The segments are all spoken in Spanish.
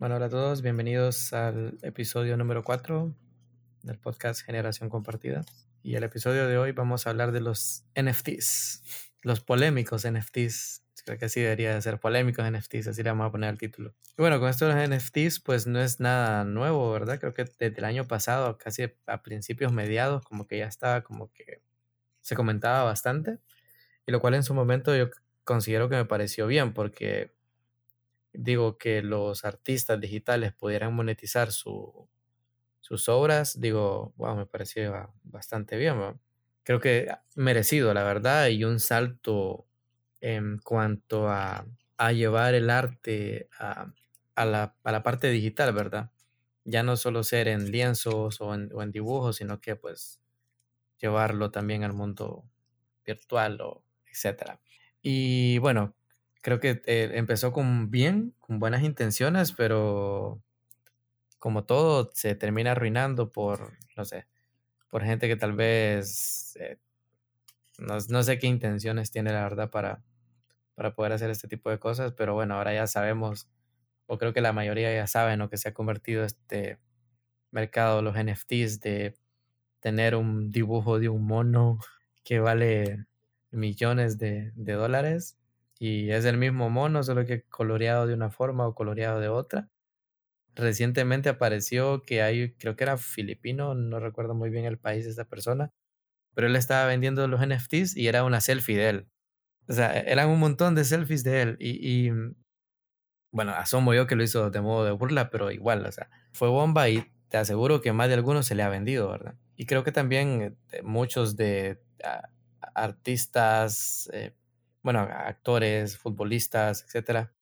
Bueno, hola a todos, bienvenidos al episodio número 4 del podcast Generación Compartida. Y el episodio de hoy vamos a hablar de los NFTs, los polémicos NFTs. Creo que así debería de ser polémicos NFTs, así le vamos a poner el título. Y bueno, con esto los NFTs, pues no es nada nuevo, ¿verdad? Creo que desde el año pasado, casi a principios mediados, como que ya estaba como que se comentaba bastante. Y lo cual en su momento yo considero que me pareció bien, porque digo, que los artistas digitales pudieran monetizar su, sus obras, digo, wow, me pareció bastante bien. Creo que merecido, la verdad, y un salto en cuanto a, a llevar el arte a, a, la, a, la, parte digital, ¿verdad? Ya no solo ser en lienzos o en, dibujos, sino que pues llevarlo también al mundo virtual o etcétera. Y bueno, creo que eh, empezó con bien, con buenas intenciones, pero como todo se termina arruinando por, no sé, por gente que tal vez eh, no, no, sé qué intenciones tiene la verdad para, para poder hacer este tipo de cosas, pero bueno, ahora ya sabemos, o creo que la mayoría ya saben lo que se ha convertido este mercado, los NFTs, de tener un dibujo de un mono que vale millones de, de dólares y es el mismo mono, solo que coloreado de una forma o coloreado de otra. Recientemente apareció que hay, creo que era filipino, no recuerdo muy bien el país de esta persona, pero él estaba vendiendo los NFTs y era una selfie de él. O sea, e-, eran un montón de selfies de él y, y bueno, asomo yo que lo hizo de modo de burla, pero igual, o sea, fue bomba y te aseguro que más de algunos se le ha vendido, ¿verdad? Y creo que también eh, muchos de uh, artistas, eh, bueno, actores, futbolistas, etcétera,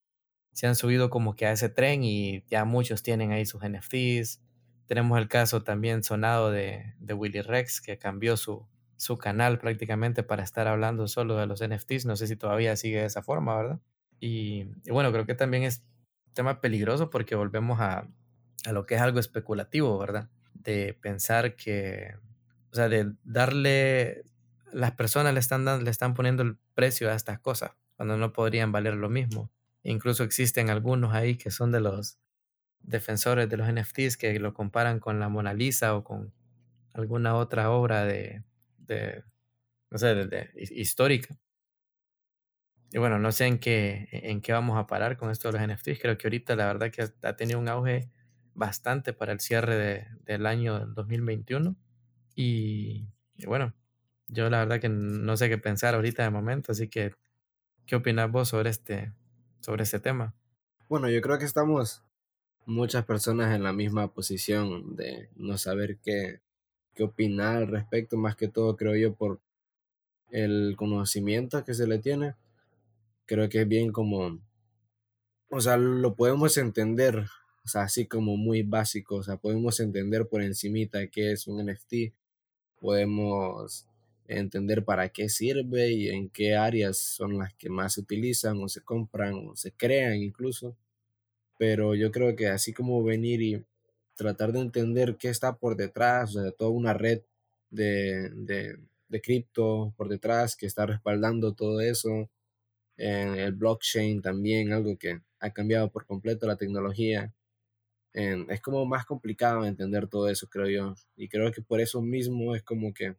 se han subido como que a ese tren y ya muchos tienen ahí sus NFTs. Tenemos el caso también sonado de, de Willy Rex, que cambió su, su canal prácticamente para estar hablando solo de los NFTs. No sé si todavía sigue de esa forma, ¿verdad? Y, y bueno, creo que también es tema peligroso porque volvemos a, a lo que es algo especulativo, ¿verdad? De pensar que, o sea, de darle las personas le están, dando, le están poniendo el precio a estas cosas cuando no podrían valer lo mismo. Incluso existen algunos ahí que son de los defensores de los NFTs que lo comparan con la Mona Lisa o con alguna otra obra de, de no sé, de, histórica. Y bueno, no sé en qué, en qué vamos a parar con esto de los NFTs. Creo que ahorita la verdad que ha tenido un auge bastante para el cierre de, del año 2021. Y, y bueno, yo la verdad que no sé qué pensar ahorita de momento, así que ¿qué opinas vos sobre este, sobre este tema? Bueno, yo creo que estamos muchas personas en la misma posición de no saber qué, qué opinar al respecto, más que todo creo yo por el conocimiento que se le tiene. Creo que es bien como, o sea, lo podemos entender, o sea, así como muy básico, o sea, podemos entender por encimita qué es un NFT, podemos entender para qué sirve y en qué áreas son las que más se utilizan o se compran o se crean incluso. Pero yo creo que así como venir y tratar de entender qué está por detrás, o sea, toda una red de, de, de cripto por detrás que está respaldando todo eso, en el blockchain también, algo que ha cambiado por completo la tecnología. En, es como más complicado entender todo eso, creo yo. Y creo que por eso mismo es como que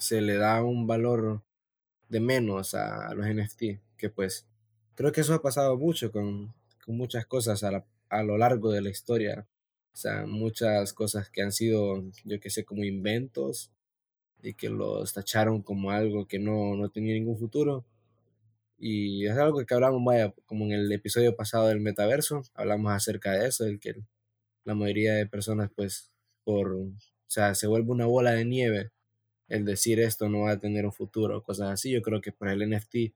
se le da un valor de menos a, los NFT, que pues creo que eso ha pasado mucho con, con muchas cosas a, a, lo largo de la historia. O sea, muchas cosas que han sido, yo que sé, como inventos y que los tacharon como algo que no, no tenía ningún futuro. Y es algo que hablamos, vaya, como en el episodio pasado del metaverso, hablamos acerca de eso, el que la mayoría de personas, pues, por, o sea, se vuelve una bola de nieve el decir esto no va a tener un futuro, cosas así. Yo creo que por el NFT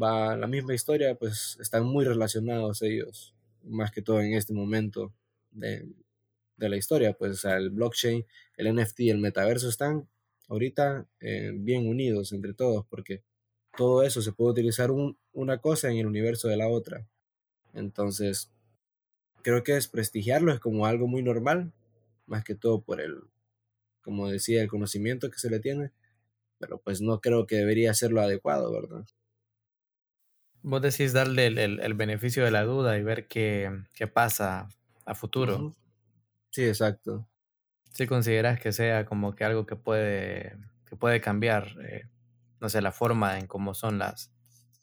va la misma historia, pues están muy relacionados ellos, más que todo en este momento de, de la historia, pues el blockchain, el NFT y el metaverso están ahorita eh, bien unidos entre todos, porque todo eso se puede utilizar un, una cosa en el universo de la otra. Entonces, creo que desprestigiarlo es como algo muy normal, más que todo por el, como decía, el conocimiento que se le tiene, pero pues no creo que debería ser lo adecuado, ¿verdad? Vos decís darle el, el- el beneficio de la duda y ver qué, qué pasa a futuro. Sí, exacto. Si consideras que sea como que algo que puede, que puede cambiar, eh, no sé, la forma en cómo son las,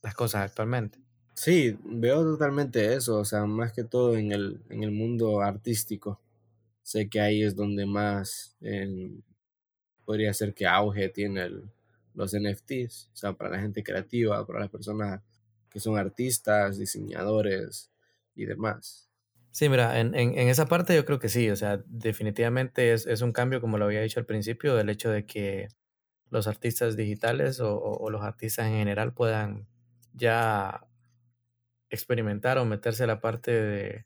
las cosas actualmente. Sí, veo totalmente eso, o sea, más que todo en el, en el mundo artístico. Sé que ahí es donde más eh, podría ser que auge tiene los NFTs, o sea, para la gente creativa, para las personas que son artistas, diseñadores y demás. Sí, mira, en, en, en esa parte yo creo que sí, o sea, definitivamente es, es un cambio, como lo había dicho al principio, del hecho de que los artistas digitales o, o- o los artistas en general puedan ya experimentar o meterse a la parte de,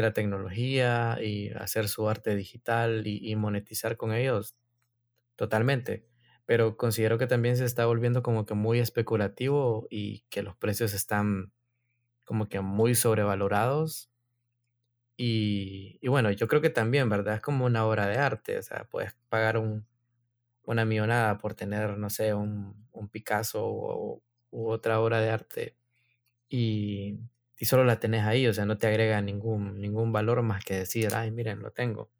de la tecnología y hacer su arte digital y, y monetizar con ellos totalmente. Pero considero que también se está volviendo como que muy especulativo y que los precios están como que muy sobrevalorados. Y, y bueno, yo creo que también, ¿verdad? Es como una obra de arte, o sea, puedes pagar un, una millonada por tener, no sé, un, un Picasso o, u otra obra de arte y, y solo la tenés ahí, o sea, no te agrega ningún, ningún valor más que decir, ay, miren, lo tengo,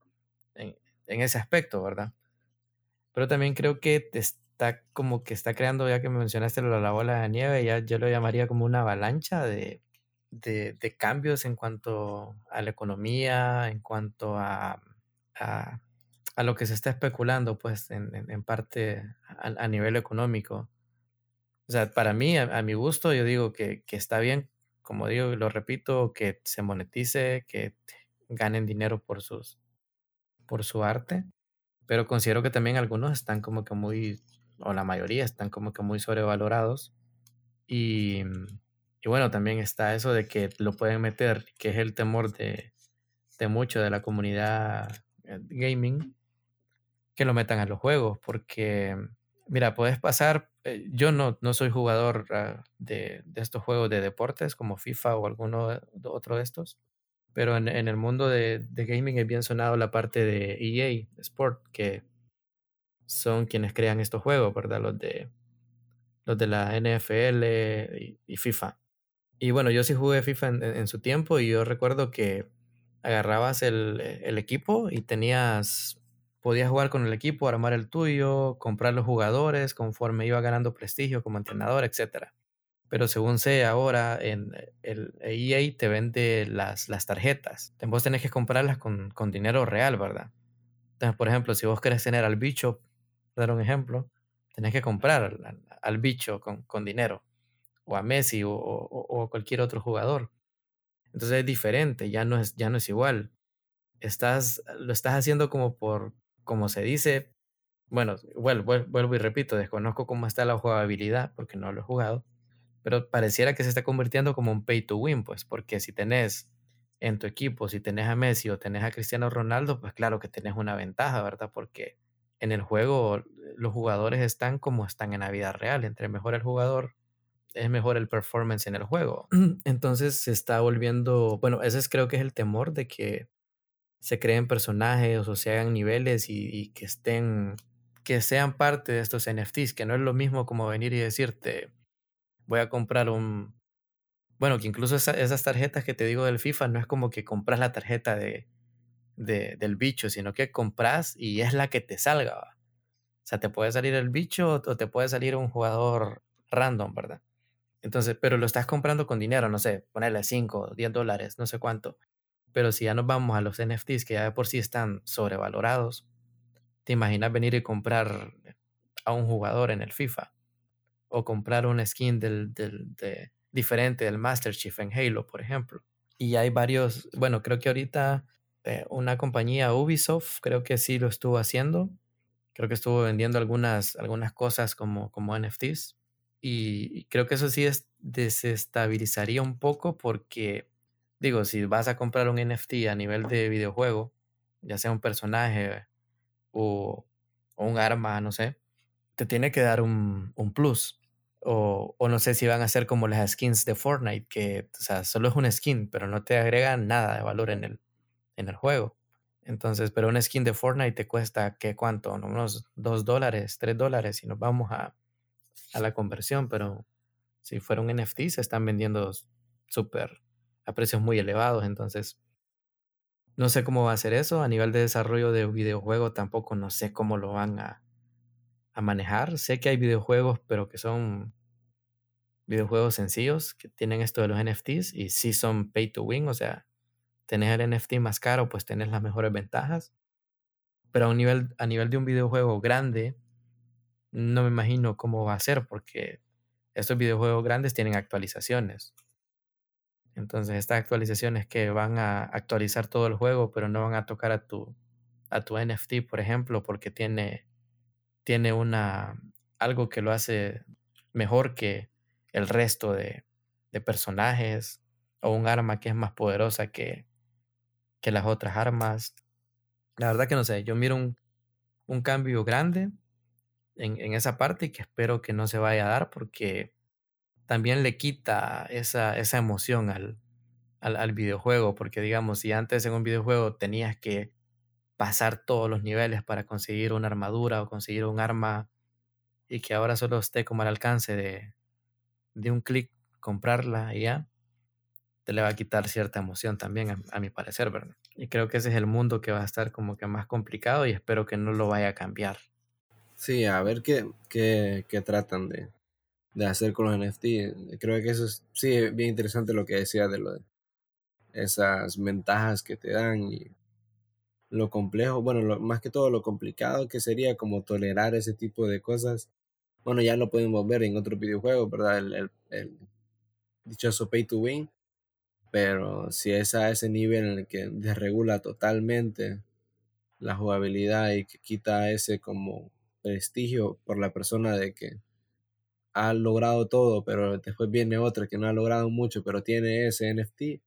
en, en ese aspecto, ¿verdad? Pero también creo que te está como que está creando, ya que me mencionaste lo de la bola de nieve, ya yo lo llamaría como una avalancha de, de, de cambios en cuanto a la economía, en cuanto a, a, a lo que se está especulando, pues, en, en, en parte a, a, nivel económico. O sea, para mí, a, mi gusto, yo digo que, que, está bien, como digo, lo repito, que se monetice, que ganen dinero por, sus, por su arte, pero considero que también algunos están como que muy, o la mayoría están como que muy sobrevalorados. Y, y bueno, también está eso de que lo pueden meter, que es el temor de, de mucho de la comunidad eh, gaming, que lo metan a los juegos, porque mira, puedes pasar, eh, yo no, no soy jugador uh, de, de, estos juegos de deportes como FIFA o alguno de, otro de estos, pero en, en el mundo de, de, gaming es bien sonado la parte de EA Sport, que son quienes crean estos juegos, ¿verdad? Los de, los de la NFL y, y FIFA. Y bueno, yo sí jugué FIFA en, en, su tiempo y yo recuerdo que agarrabas el, el equipo y tenías podías jugar con el equipo, armar el tuyo, comprar los jugadores conforme iba ganando prestigio como entrenador, etc. Pero según sé ahora, en el EA te vende las, las tarjetas. Vos tenés que comprarlas con, con dinero real, ¿verdad? Entonces, por ejemplo, si vos querés tener al bicho, dar un ejemplo, tenés que comprar al, al bicho con, con, dinero, o a Messi o, o, o, cualquier otro jugador. Entonces es diferente, ya no es, ya no es igual. Estás, lo estás haciendo como por, como se dice, bueno, vuelvo, y repito, desconozco cómo está la jugabilidad porque no lo he jugado, pero pareciera que se está convirtiendo como un pay to win, pues, porque si tenés en tu equipo, si tenés a Messi o tenés a Cristiano Ronaldo, pues claro que tenés una ventaja, ¿verdad? Porque en el juego los jugadores están como están en la vida real, entre mejor el jugador, es mejor el performance en el juego. Entonces se está volviendo, bueno, ese es, creo que es el temor de que se creen personajes o se hagan niveles y, que estén, que sean parte de estos NFTs, que no es lo mismo como venir y decirte, voy a comprar un, bueno, que incluso esa, esas tarjetas que te digo del FIFA no es como que compras la tarjeta de, de, del bicho, sino que compras y es la que te salga. O sea, te puede salir el bicho o te puede salir un jugador random, ¿verdad? Entonces, pero lo estás comprando con dinero, no sé, ponerle 5, 10 dólares, no sé cuánto. Pero si ya nos vamos a los NFTs que ya de por sí están sobrevalorados, ¿te imaginas venir y comprar a un jugador en el FIFA? O comprar una skin del, del, de, diferente del Master Chief en Halo, por ejemplo. Y hay varios, bueno, creo que ahorita eh, una compañía Ubisoft, creo que sí lo estuvo haciendo. Creo que estuvo vendiendo algunas, algunas cosas como, como NFTs. Y creo que eso sí es, desestabilizaría un poco porque digo, si vas a comprar un NFT a nivel de videojuego, ya sea un personaje o, o un arma, no sé, te tiene que dar un, un plus. O, o, no sé si van a ser como las skins de Fortnite, que o sea, solo es una skin, pero no te agrega nada de valor en el, en el juego. Entonces, pero una skin de Fortnite te cuesta, ¿qué cuánto? Unos 2 dólares, 3 dólares, si nos vamos a, a la conversión, pero si fuera un NFT, se están vendiendo súper a precios muy elevados. Entonces, no sé cómo va a ser eso. A nivel de desarrollo de videojuego, tampoco no sé cómo lo van a, a manejar. Sé que hay videojuegos, pero que son videojuegos sencillos que tienen esto de los NFTs y sí son pay to win, o sea, tenés el NFT más caro, pues tenés las mejores ventajas. Pero a, un nivel, a nivel de un videojuego grande, no me imagino cómo va a ser, porque estos videojuegos grandes tienen actualizaciones. Entonces, estas actualizaciones que van a actualizar todo el juego, pero no van a tocar a tu, a tu NFT, por ejemplo, porque tiene, tiene una, algo que lo hace mejor que el resto de, personajes o un arma que es más poderosa que, que las otras armas. La verdad que no sé, yo miro un, un cambio grande en, en, esa parte y que espero que no se vaya a dar porque también le quita esa, esa emoción al, al, al, videojuego, porque digamos, si antes en un videojuego tenías que pasar todos los niveles para conseguir una armadura o conseguir un arma y que ahora solo esté como al alcance de, de un clic comprarla y ya, te le va a quitar cierta emoción también, a, mi parecer, ¿verdad? Y creo que ese es el mundo que va a estar como que más complicado y espero que no lo vaya a cambiar. Sí, a ver qué, qué, qué tratan de, de, hacer con los NFT. Creo que eso es, sí, bien interesante lo que decía de lo de esas ventajas que te dan y lo complejo, bueno, lo, más que todo lo complicado que sería como tolerar ese tipo de cosas bueno, ya lo podemos ver en otros videojuegos, ¿verdad? El, dichoso pay to win, pero si es a ese nivel en el que desregula totalmente la jugabilidad y que quita ese como prestigio por la persona de que ha logrado todo, pero después viene otra que no ha logrado mucho, pero tiene ese NFT,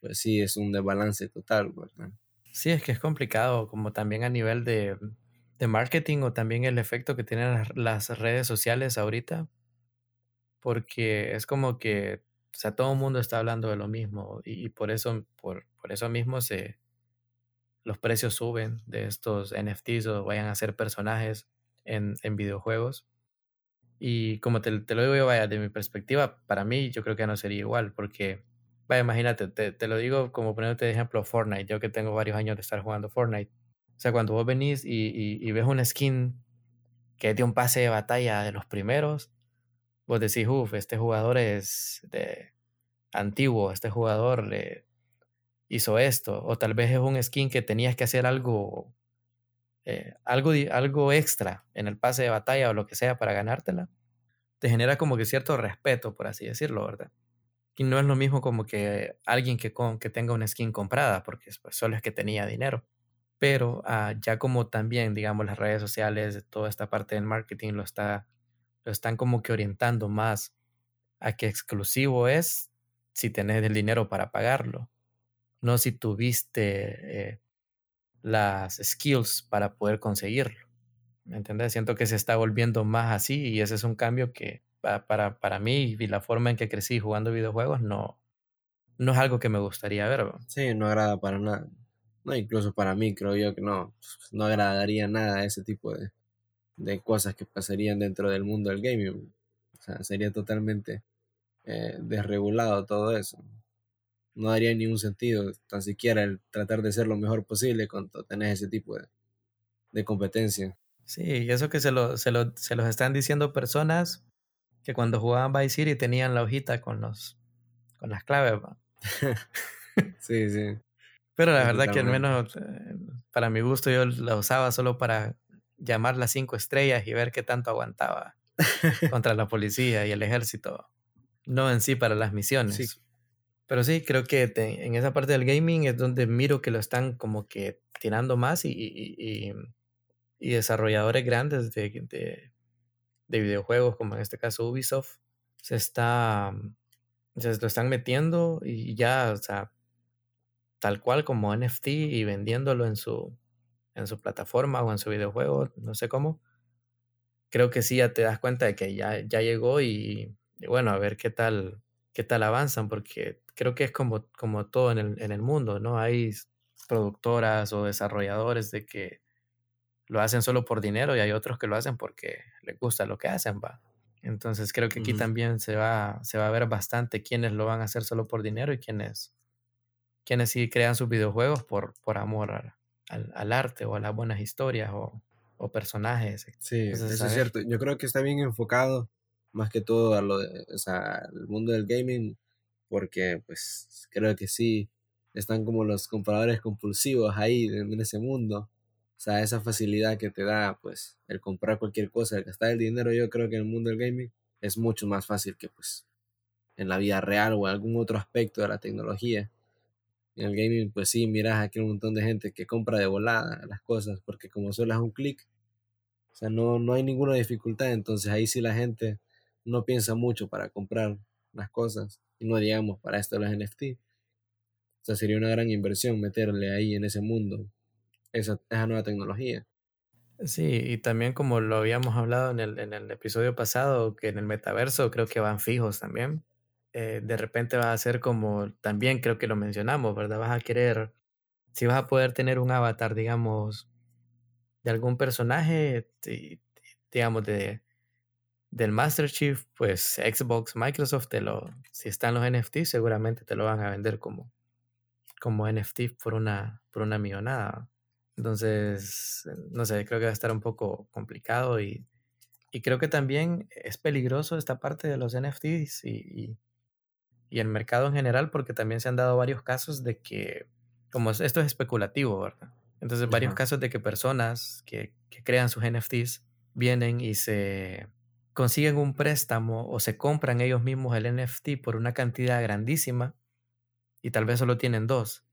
pues sí, es un desbalance total, ¿verdad? Sí, es que es complicado, como también a nivel de, de marketing o también el efecto que tienen las redes sociales ahorita, porque es como que, o sea, todo el mundo está hablando de lo mismo y, y por eso, por, por, eso mismo se, los precios suben de estos NFTs o vayan a ser personajes en, en videojuegos. Y como te, te, lo digo yo, vaya, de mi perspectiva, para mí yo creo que no sería igual, porque, vaya, imagínate, te, te lo digo como poniéndote de ejemplo Fortnite, yo que tengo varios años de estar jugando Fortnite o sea, cuando vos venís y, y, ves una skin que es de un pase de batalla de los primeros, vos decís, uff, este jugador es de antiguo, este jugador le hizo esto, o tal vez es un skin que tenías que hacer algo, eh, algo, algo extra en el pase de batalla o lo que sea para ganártela, te genera como que cierto respeto, por así decirlo, ¿verdad? Y no es lo mismo como que alguien que, con, que tenga una skin comprada, porque pues, solo es que tenía dinero pero uh, ya como también, digamos, las redes sociales, toda esta parte del marketing lo, está, lo están como que orientando más a que exclusivo es si tenés el dinero para pagarlo, no si tuviste eh, las skills para poder conseguirlo. ¿Me entiendes? Siento que se está volviendo más así y ese es un cambio que para, para, mí y la forma en que crecí jugando videojuegos no, no es algo que me gustaría ver. Sí, no agrada para nada. No, incluso para mí creo yo que no, no agradaría nada ese tipo de, de cosas que pasarían dentro del mundo del gaming. O sea, sería totalmente eh, desregulado todo eso. No daría ningún sentido, tan siquiera el tratar de ser lo mejor posible cuando tenés ese tipo de, de competencia. Sí, y eso que se lo, se, lo, se los están diciendo personas que cuando jugaban Vice City tenían la hojita con los con las claves. sí, sí. Pero la verdad que al menos eh, para mi gusto yo la usaba solo para llamar las cinco estrellas y ver qué tanto aguantaba contra la policía y el ejército. No en sí para las misiones. Sí. Pero sí, creo que te, en esa parte del gaming es donde miro que lo están como que tirando más y, y, y, desarrolladores grandes de, de, de, videojuegos, como en este caso Ubisoft, se está se lo están metiendo y ya, o sea, tal cual como NFT y vendiéndolo en su, en su plataforma o en su videojuego, no sé cómo, creo que sí ya te das cuenta de que ya, ya llegó y, y bueno, a ver qué tal, qué tal avanzan, porque creo que es como, como todo en el, en el mundo, ¿no? Hay productoras o desarrolladores de que lo hacen solo por dinero y hay otros que lo hacen porque les gusta lo que hacen, va. Entonces creo que aquí también se va, se va a ver bastante quiénes lo van a hacer solo por dinero y quiénes, quienes sí crean sus videojuegos por, por amor al, al, arte o a las buenas historias o, o personajes. Sí, eso es cierto. Yo creo que está bien enfocado más que todo a lo de, o sea, al mundo del gaming, porque pues creo que sí, están como los compradores compulsivos ahí en ese mundo. O sea, esa facilidad que te da, pues, el comprar cualquier cosa, el gastar el dinero, yo creo que en el mundo del gaming es mucho más fácil que, pues, en la vida real o en algún otro aspecto de la tecnología. En el gaming, pues sí, miras aquí un montón de gente que compra de volada las cosas, porque como solo es un clic, o sea, no, no hay ninguna dificultad, entonces ahí sí la gente no piensa mucho para comprar las cosas, y no digamos para esto los NFT. O sea, sería una gran inversión meterle ahí en ese mundo esa, esa nueva tecnología. Sí, y también como lo habíamos hablado en el, en el episodio pasado, que en el metaverso creo que van fijos también. Eh, de repente va a ser como, también creo que lo mencionamos, ¿verdad? Vas a querer, si vas a poder tener un avatar, digamos, de algún personaje, digamos, de, del Master Chief, pues Xbox, Microsoft, te lo, si están los NFT, seguramente te lo van a vender como, como NFT por una, por una millonada. Entonces, no sé, creo que va a estar un poco complicado y, y creo que también es peligroso esta parte de los NFTs y, y, y, el mercado en general porque también se han dado varios casos de que, como esto es especulativo, ¿verdad? Entonces, varios casos de que personas que, que crean sus NFTs vienen y se consiguen un préstamo o se compran ellos mismos el NFT por una cantidad grandísima y tal vez solo tienen dos.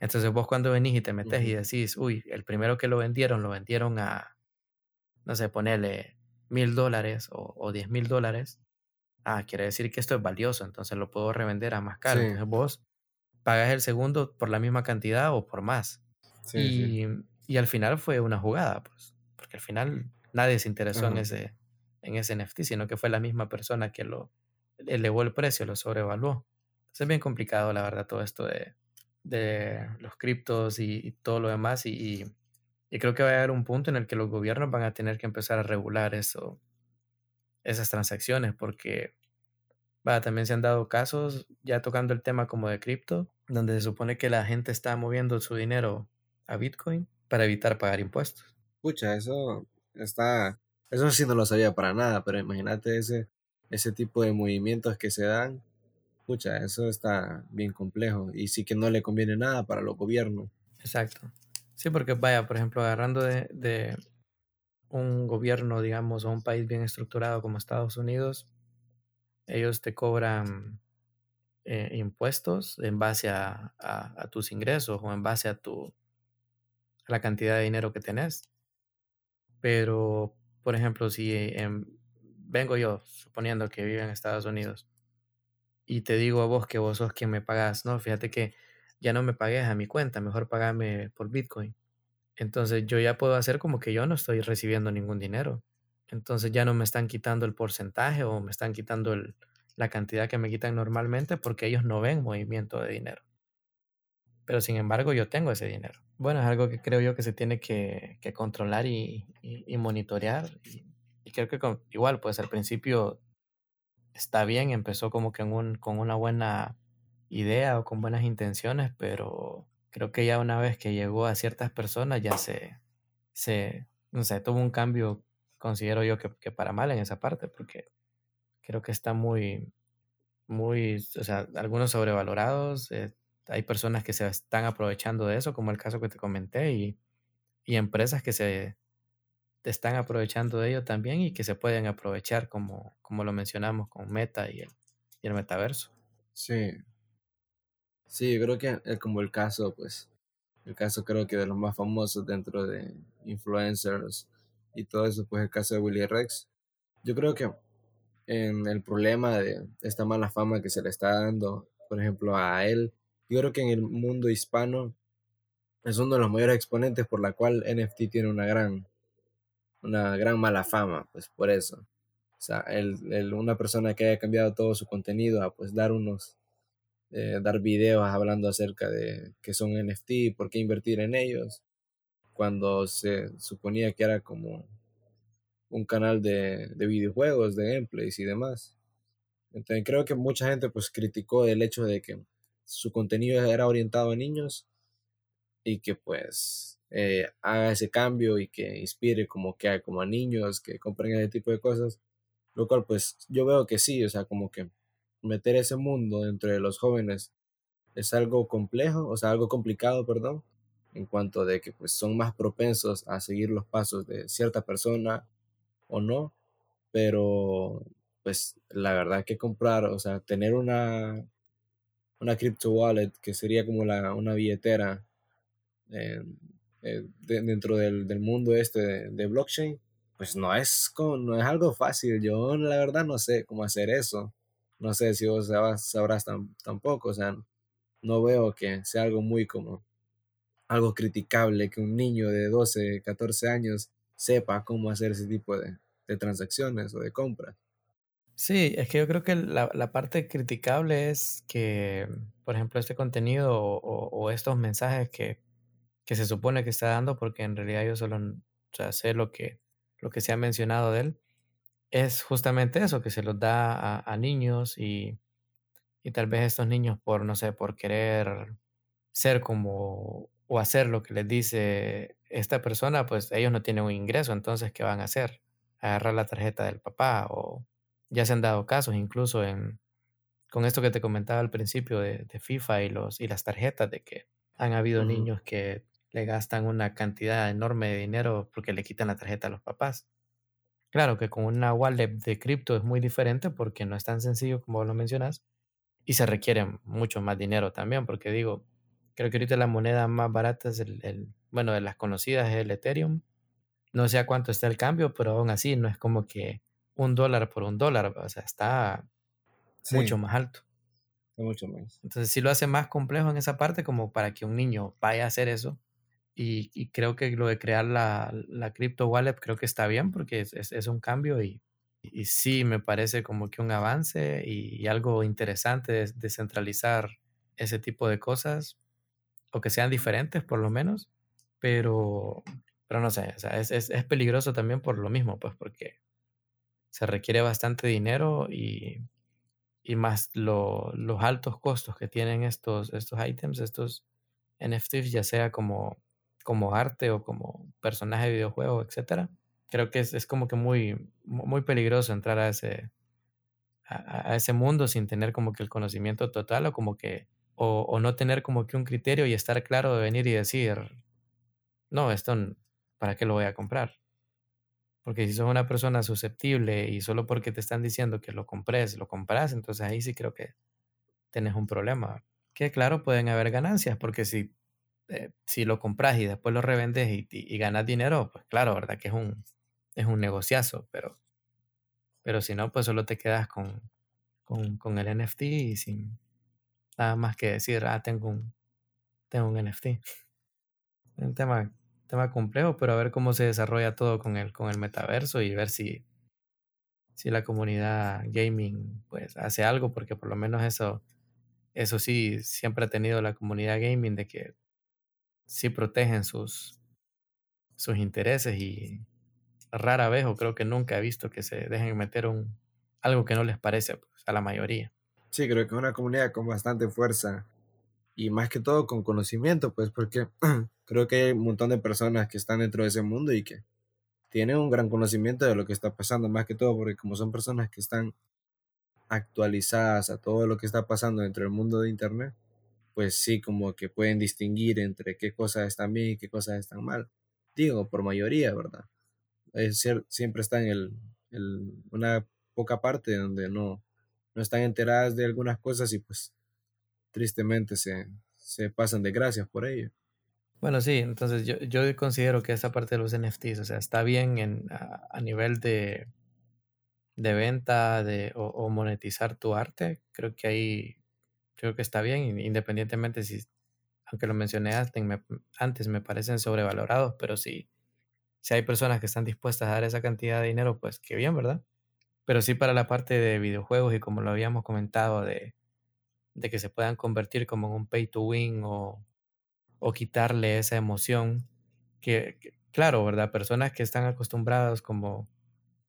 Entonces vos cuando venís y te metes y decís, uy, el primero que lo vendieron, lo vendieron a, no sé, ponerle mil dólares o, diez mil dólares. Ah, quiere decir que esto es valioso, entonces lo puedo revender a más caro. Entonces vos pagas el segundo por la misma cantidad o por más. y, y, al final fue una jugada, pues, porque al final nadie se interesó en ese, en ese NFT, sino que fue la misma persona que lo elevó el precio, lo sobrevaluó. es bien complicado, la verdad, todo esto de, de los criptos y, todo lo demás. Y, y, creo que va a haber un punto en el que los gobiernos van a tener que empezar a regular eso, esas transacciones, porque va, también se han dado casos, ya tocando el tema como de cripto, donde se supone que la gente está moviendo su dinero a Bitcoin para evitar pagar impuestos. Pucha, eso está, eso sí no lo sabía para nada, pero imagínate ese, ese tipo de movimientos que se dan Pucha, eso está bien complejo y sí que no le conviene nada para los gobiernos. Exacto. Sí, porque vaya, por ejemplo, agarrando de, de un gobierno, digamos, o un país bien estructurado como Estados Unidos, ellos te cobran eh, impuestos en base a, a, tus ingresos o en base a tu a la cantidad de dinero que tenés. Pero, por ejemplo, si vengo yo, suponiendo que vivo en Estados Unidos, y te digo a vos que vos sos quien me pagas, no, fíjate que ya no me pagues a mi cuenta, mejor pagame por Bitcoin. Entonces yo ya puedo hacer como que yo no estoy recibiendo ningún dinero. Entonces ya no me están quitando el porcentaje o me están quitando el, la cantidad que me quitan normalmente porque ellos no ven movimiento de dinero. Pero sin embargo yo tengo ese dinero. Bueno, es algo que creo yo que se tiene que, que controlar y, y, monitorear. Y, y, creo que igual, pues al principio está bien, empezó como que un, con una buena idea o con buenas intenciones, pero creo que ya una vez que llegó a ciertas personas ya se, se no sé, tuvo un cambio, considero yo que, que para mal en esa parte, porque creo que está muy, muy, o sea, algunos sobrevalorados, eh, hay personas que se están aprovechando de eso, como el caso que te comenté, y, y empresas que se están aprovechando de ello también y que se pueden aprovechar como, como lo mencionamos con Meta y el, y el metaverso. Sí. Sí, creo que es como el caso, pues, el caso creo que de los más famosos dentro de influencers y todo eso, pues el caso de Willy Rex. Yo creo que en el problema de esta mala fama que se le está dando, por ejemplo, a él, yo creo que en el mundo hispano es uno de los mayores exponentes por la cual NFT tiene una gran una gran mala fama, pues por eso. O sea, el, el, una persona que haya cambiado todo su contenido a pues dar unos, eh, dar videos hablando acerca de que son NFT, por qué invertir en ellos, cuando se suponía que era como un canal de, de videojuegos, de gameplays y demás. Entonces creo que mucha gente pues criticó el hecho de que su contenido era orientado a niños y que pues eh, haga ese cambio y que inspire como que a, como a niños que compren ese tipo de cosas. Lo cual pues yo veo que sí, o sea, como que meter ese mundo dentro de los jóvenes es algo complejo, o sea, algo complicado, perdón, en cuanto de que pues son más propensos a seguir los pasos de cierta persona o no, pero pues la verdad que comprar, o sea, tener una una crypto wallet que sería como la, una billetera eh, eh, dentro del, del, mundo este de, blockchain, pues no es, no es algo fácil. Yo la verdad no sé cómo hacer eso. No sé si vos sabrás, tampoco. O sea, no veo que sea algo muy como algo criticable que un niño de 12, 14 años sepa cómo hacer ese tipo de, de transacciones o de compras. Sí, es que yo creo que la, la parte criticable es que, por ejemplo, este contenido o, estos mensajes que, que se supone que está dando, porque en realidad yo solo o sea, sé lo que, lo que se ha mencionado de él, es justamente eso, que se los da a, a niños y, y tal vez estos niños por, no sé, por querer ser como o hacer lo que les dice esta persona, pues ellos no tienen un ingreso, entonces, ¿qué van a hacer? Agarrar la tarjeta del papá o ya se han dado casos incluso en, con esto que te comentaba al principio de, de FIFA y, los, y las tarjetas, de que han habido niños que le gastan una cantidad enorme de dinero porque le quitan la tarjeta a los papás. Claro que con una wallet de cripto es muy diferente porque no es tan sencillo como lo mencionas y se requiere mucho más dinero también porque digo, creo que ahorita la moneda más barata es el, el bueno, de las conocidas es el Ethereum. No sé a cuánto está el cambio, pero aún así no es como que un dólar por un dólar, o sea, está mucho más alto. Mucho más. Entonces sí lo hace más complejo en esa parte como para que un niño vaya a hacer eso. Y, y creo que lo de crear la, la crypto wallet creo que está bien porque es, es, es un cambio y, y, sí me parece como que un avance y, y algo interesante de descentralizar ese tipo de cosas o que sean diferentes por lo menos. Pero, pero no sé, o sea, es, es, es peligroso también por lo mismo, pues porque se requiere bastante dinero y, y más lo, los altos costos que tienen estos, estos items, estos NFTs, ya sea como, como arte o como personaje de videojuego, etc. Creo que es, es como que muy, muy peligroso entrar a ese, a, a, ese mundo sin tener como que el conocimiento total o como que, o, o no tener como que un criterio y estar claro de venir y decir, no, esto, ¿para qué lo voy a comprar? Porque si sos una persona susceptible y solo porque te están diciendo que lo compres, lo compras, entonces ahí sí creo que tenés un problema. Que claro, pueden haber ganancias, porque si, eh, si lo compras y después lo revendes y, y, y, ganas dinero, pues claro, ¿verdad? Que es un, es un negociazo, pero, pero si no, pues solo te quedas con, con, con el NFT y sin nada más que decir, ah, tengo un, tengo un NFT. Un tema tema complejo, pero a ver cómo se desarrolla todo con el, con el metaverso y ver si, si la comunidad gaming pues hace algo, porque por lo menos eso, eso sí, siempre ha tenido la comunidad gaming de que sí protegen sus, sus intereses y rara vez o creo que nunca he visto que se dejen meter un, algo que no les parece pues, a la mayoría. Sí, creo que es una comunidad con bastante fuerza y más que todo con conocimiento, pues porque creo que hay un montón de personas que están dentro de ese mundo y que tienen un gran conocimiento de lo que está pasando, más que todo porque como son personas que están actualizadas a todo lo que está pasando dentro del mundo de Internet, pues sí, como que pueden distinguir entre qué cosas están bien y qué cosas están mal. Digo, por mayoría, ¿verdad? Siempre está en el, una poca parte donde no, no están enteradas de algunas cosas y pues tristemente se, se pasan de gracias por ello. Bueno, sí, entonces yo, yo considero que esa parte de los NFTs, o sea, está bien en, a, nivel de, de venta de, o, o, monetizar tu arte. Creo que ahí, creo que está bien, independientemente si, aunque lo mencioné antes me, antes, me parecen sobrevalorados, pero si, si hay personas que están dispuestas a dar esa cantidad de dinero, pues qué bien, ¿verdad? Pero sí para la parte de videojuegos y como lo habíamos comentado, de, de que se puedan convertir como en un pay to win o, o quitarle esa emoción que, que, claro, ¿verdad? Personas que están acostumbradas como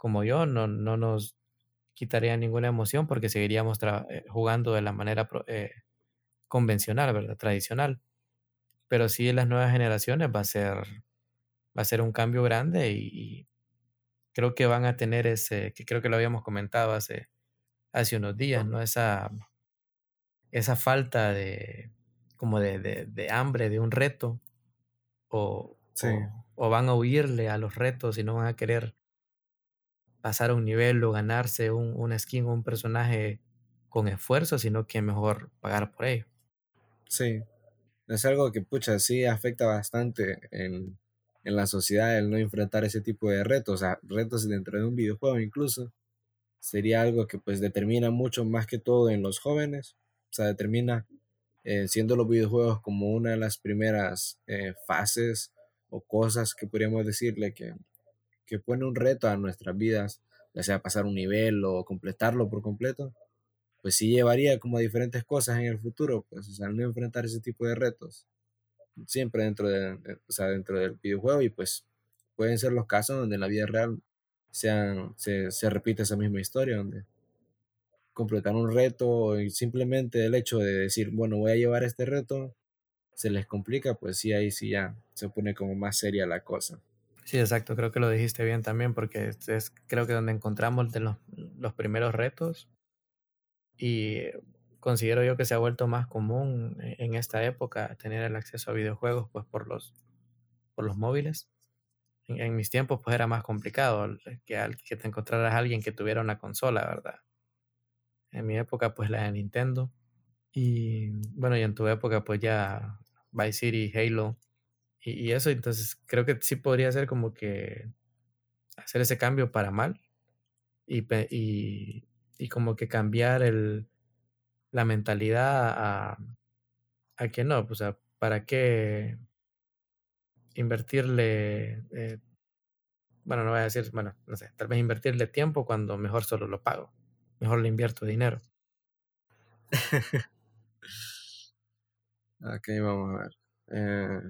como yo, no, no nos quitaría ninguna emoción porque seguiríamos eh, jugando de la manera eh, convencional, ¿verdad? Tradicional. Pero sí en las nuevas generaciones va a ser, va a ser un cambio grande y, creo que van a tener ese, que creo que lo habíamos comentado hace, hace unos días, ¿no? Esa, esa falta de, como de, de, hambre, de un reto, o, o, van a huirle a los retos y no van a querer pasar a un nivel o ganarse un, un skin o un personaje con esfuerzo, sino que mejor pagar por ello. Sí, es algo que, pucha, sí afecta bastante en, en la sociedad el no enfrentar ese tipo de retos, o sea, retos dentro de un videojuego incluso. Sería algo que pues determina mucho más que todo en los jóvenes, o sea, determina eh, siendo los videojuegos como una de las primeras eh, fases o cosas que podríamos decirle que, que pone un reto a nuestras vidas, ya sea pasar un nivel o completarlo por completo, pues sí llevaría como a diferentes cosas en el futuro, pues, o sea, no enfrentar ese tipo de retos, siempre dentro, de, o sea, dentro del videojuego y pues pueden ser los casos donde en la vida real sean, se, se repite esa misma historia, completar un reto simplemente el hecho de decir, bueno, voy a llevar este reto, se les complica, pues sí, ahí sí ya se pone como más seria la cosa. Sí, exacto, creo que lo dijiste bien también, porque es, creo que donde encontramos de los, los primeros retos y considero yo que se ha vuelto más común e, en esta época tener el acceso a videojuegos pues por los, por los móviles. En, mis tiempos pues era más complicado que, que te encontraras a alguien que tuviera una consola, ¿verdad? En mi época pues la de Nintendo. Y bueno, y en tu época pues ya Vice City, Halo y, eso. Entonces creo que sí podría ser como que hacer ese cambio para mal y, y, como que cambiar el, la mentalidad a, a que no, pues, ¿para qué invertirle, eh, bueno, no voy a decir, bueno, no sé, tal vez invertirle tiempo cuando mejor solo lo pago, mejor le invierto dinero. ok, vamos a ver. Eh,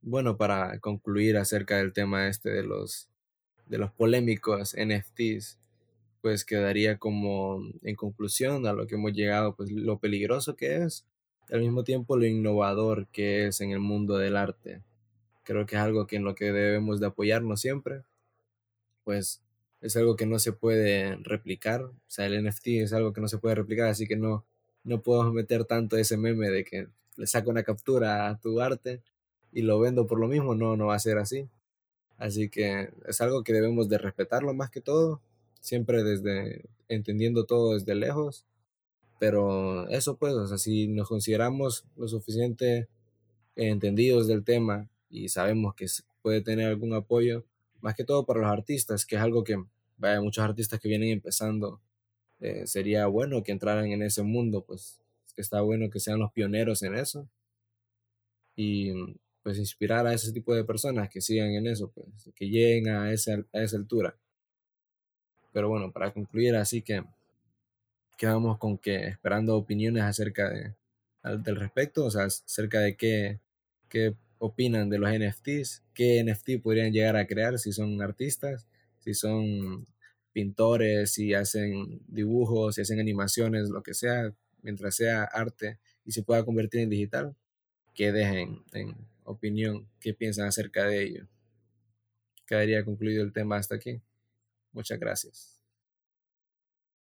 bueno, para concluir acerca del tema este de los de los polémicos NFTs, pues quedaría como en conclusión a lo que hemos llegado, pues lo peligroso que es, al mismo tiempo lo innovador que es en el mundo del arte. Creo que es algo que en lo que debemos de apoyarnos siempre, pues es algo que no se puede replicar, o sea, el NFT es algo que no se puede replicar, así que no, no podemos meter tanto ese meme de que le saco una captura a tu arte y lo vendo por lo mismo, no, no va a ser así. Así que es algo que debemos de respetarlo más que todo, siempre desde entendiendo todo desde lejos. Pero eso pues, o sea, si nos consideramos lo suficiente entendidos del tema y sabemos que puede tener algún apoyo, más que todo para los artistas, que es algo que, vaya, muchos artistas que vienen empezando, eh, sería bueno que entraran en ese mundo, pues está bueno que sean los pioneros en eso. Y pues inspirar a ese tipo de personas que sigan en eso, pues que lleguen a esa, a esa altura. Pero bueno, para concluir, así que quedamos con que esperando opiniones acerca de, del respecto, o sea, acerca de qué, qué opinan de los NFTs, qué NFT podrían llegar a crear si son artistas, si son pintores, si hacen dibujos, si hacen animaciones, lo que sea, mientras sea arte y se pueda convertir en digital, que dejen en opinión, qué piensan acerca de ello. Quedaría concluido el tema hasta aquí. Muchas gracias.